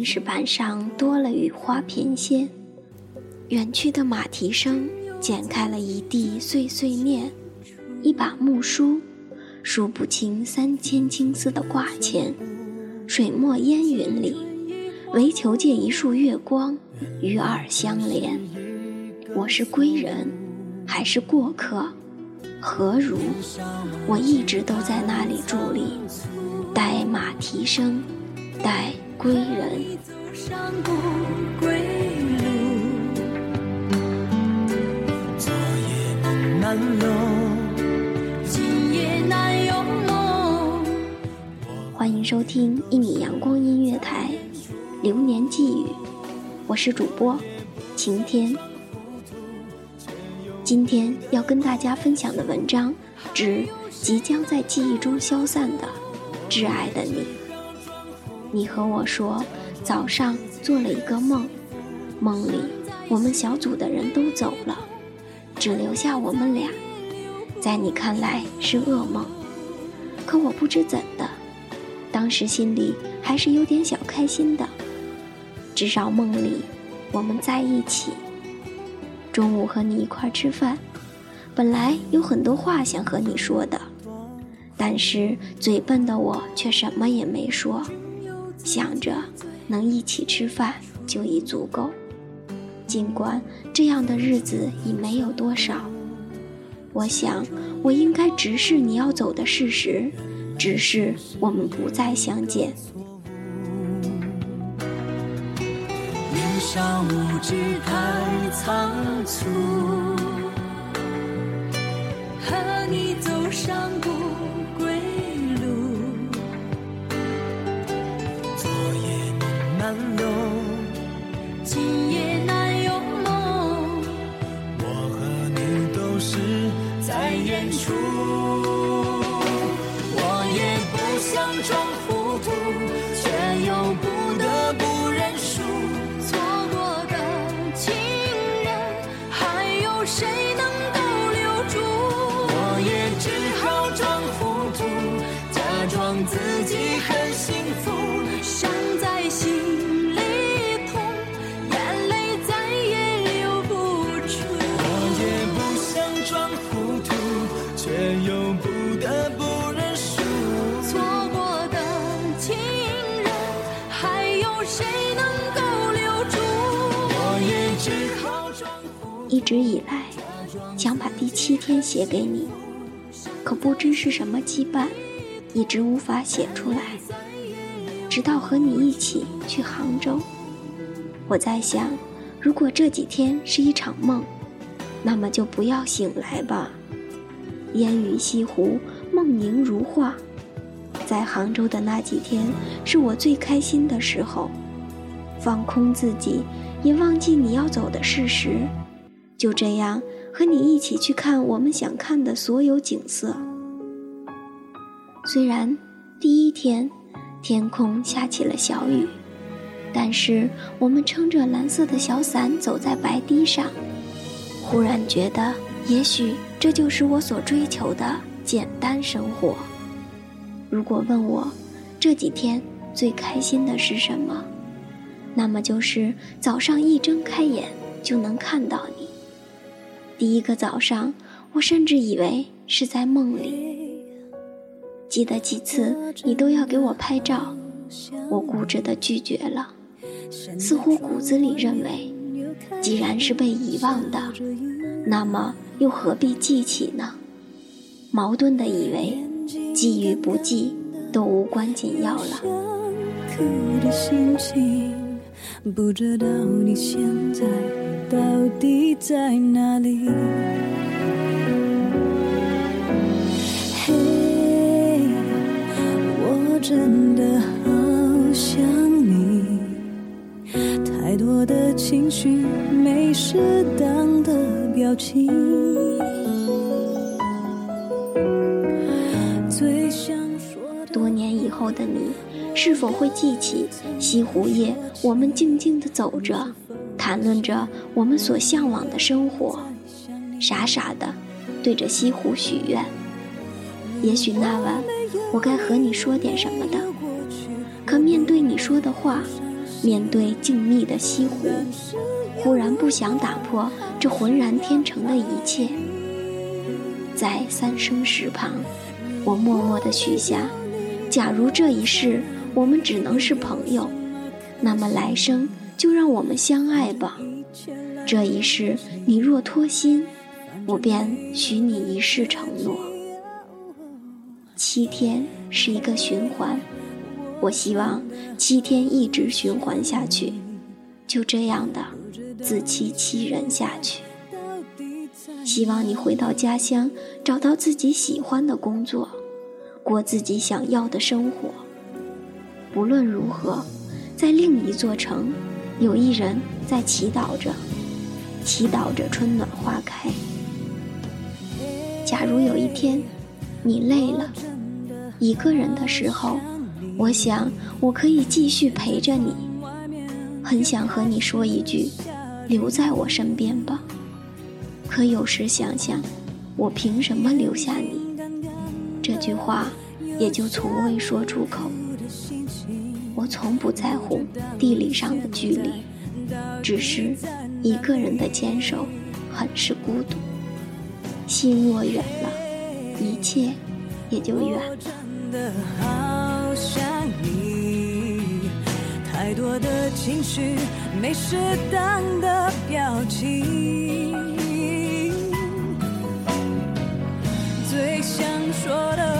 青石板上多了雨花翩跹。远去的马蹄声，剪开了一地碎碎念。一把木梳，数不清三千青丝的挂牵。水墨烟云里，唯求借一束月光，与尔相连。我是归人，还是过客？何如？我一直都在那里伫立。待马蹄声，待归人。欢迎收听一米阳光音乐台《流年寄语》，我是主播晴天。今天要跟大家分享的文章，指即将在记忆中消散的。挚爱的你，你和我说，早上做了一个梦，梦里我们小组的人都走了，只留下我们俩，在你看来是噩梦，可我不知怎的，当时心里还是有点小开心的，至少梦里我们在一起。中午和你一块吃饭，本来有很多话想和你说的。但是嘴笨的我却什么也没说，想着能一起吃饭就已足够。尽管这样的日子已没有多少，我想我应该直视你要走的事实，直视我们不再相见。年少无知太仓促，和你走上不。一直以来，想把第七天写给你，可不知是什么羁绊，一直无法写出来。直到和你一起去杭州，我在想，如果这几天是一场梦，那么就不要醒来吧。烟雨西湖，梦萦如画。在杭州的那几天，是我最开心的时候，放空自己，也忘记你要走的事实。就这样和你一起去看我们想看的所有景色。虽然第一天天空下起了小雨，但是我们撑着蓝色的小伞走在白堤上，忽然觉得，也许这就是我所追求的简单生活。如果问我这几天最开心的是什么，那么就是早上一睁开眼就能看到你。第一个早上，我甚至以为是在梦里。记得几次你都要给我拍照，我固执地拒绝了，似乎骨子里认为，既然是被遗忘的，那么又何必记起呢？矛盾地以为，记与不记都无关紧要了。不知道你现在到底在哪里。嘿，我真的好想你，太多的情绪没适当的表情。最想说的多年以后的你，是否会记起西湖夜，我们静静的走着，谈论着我们所向往的生活，傻傻的对着西湖许愿。也许那晚我该和你说点什么的，可面对你说的话，面对静谧的西湖，忽然不想打破这浑然天成的一切。在三生石旁，我默默的许下：假如这一世我们只能是朋友，那么来生就让我们相爱吧。这一世你若脱心，我便许你一世承诺。七天是一个循环，我希望七天一直循环下去，就这样的自欺欺人下去。希望你回到家乡，找到自己喜欢的工作，过自己想要的生活。不论如何，在另一座城，有一人在祈祷着，祈祷着春暖花开。假如有一天，你累了，一个人的时候，我想我可以继续陪着你。很想和你说一句：“留在我身边吧。”可有时想想，我凭什么留下你？这句话也就从未说出口。我从不在乎地理上的距离，只是一个人的坚守，很是孤独。心若远了，一切也就远了。没适当的表情。最想说的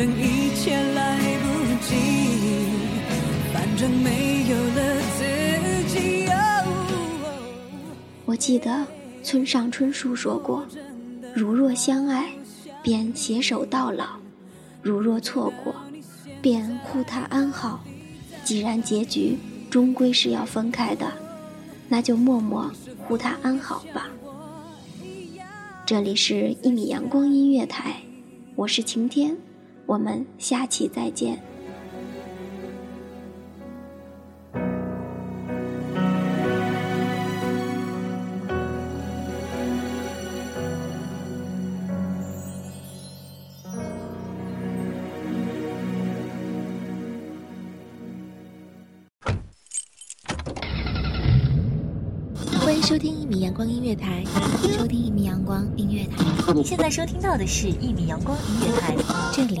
正一切来不及，反正没有了自己。哦我记得村上春树说过：“如若相爱，便携手到老；如若错过，便护他安好。既然结局终归是要分开的，那就默默护他安好吧。”这里是一米阳光音乐台，我是晴天，我们下期再见。欢迎收听一米阳光音乐台，收听一米阳光音乐台，你现在收听到的是《一米阳光音乐台》，这里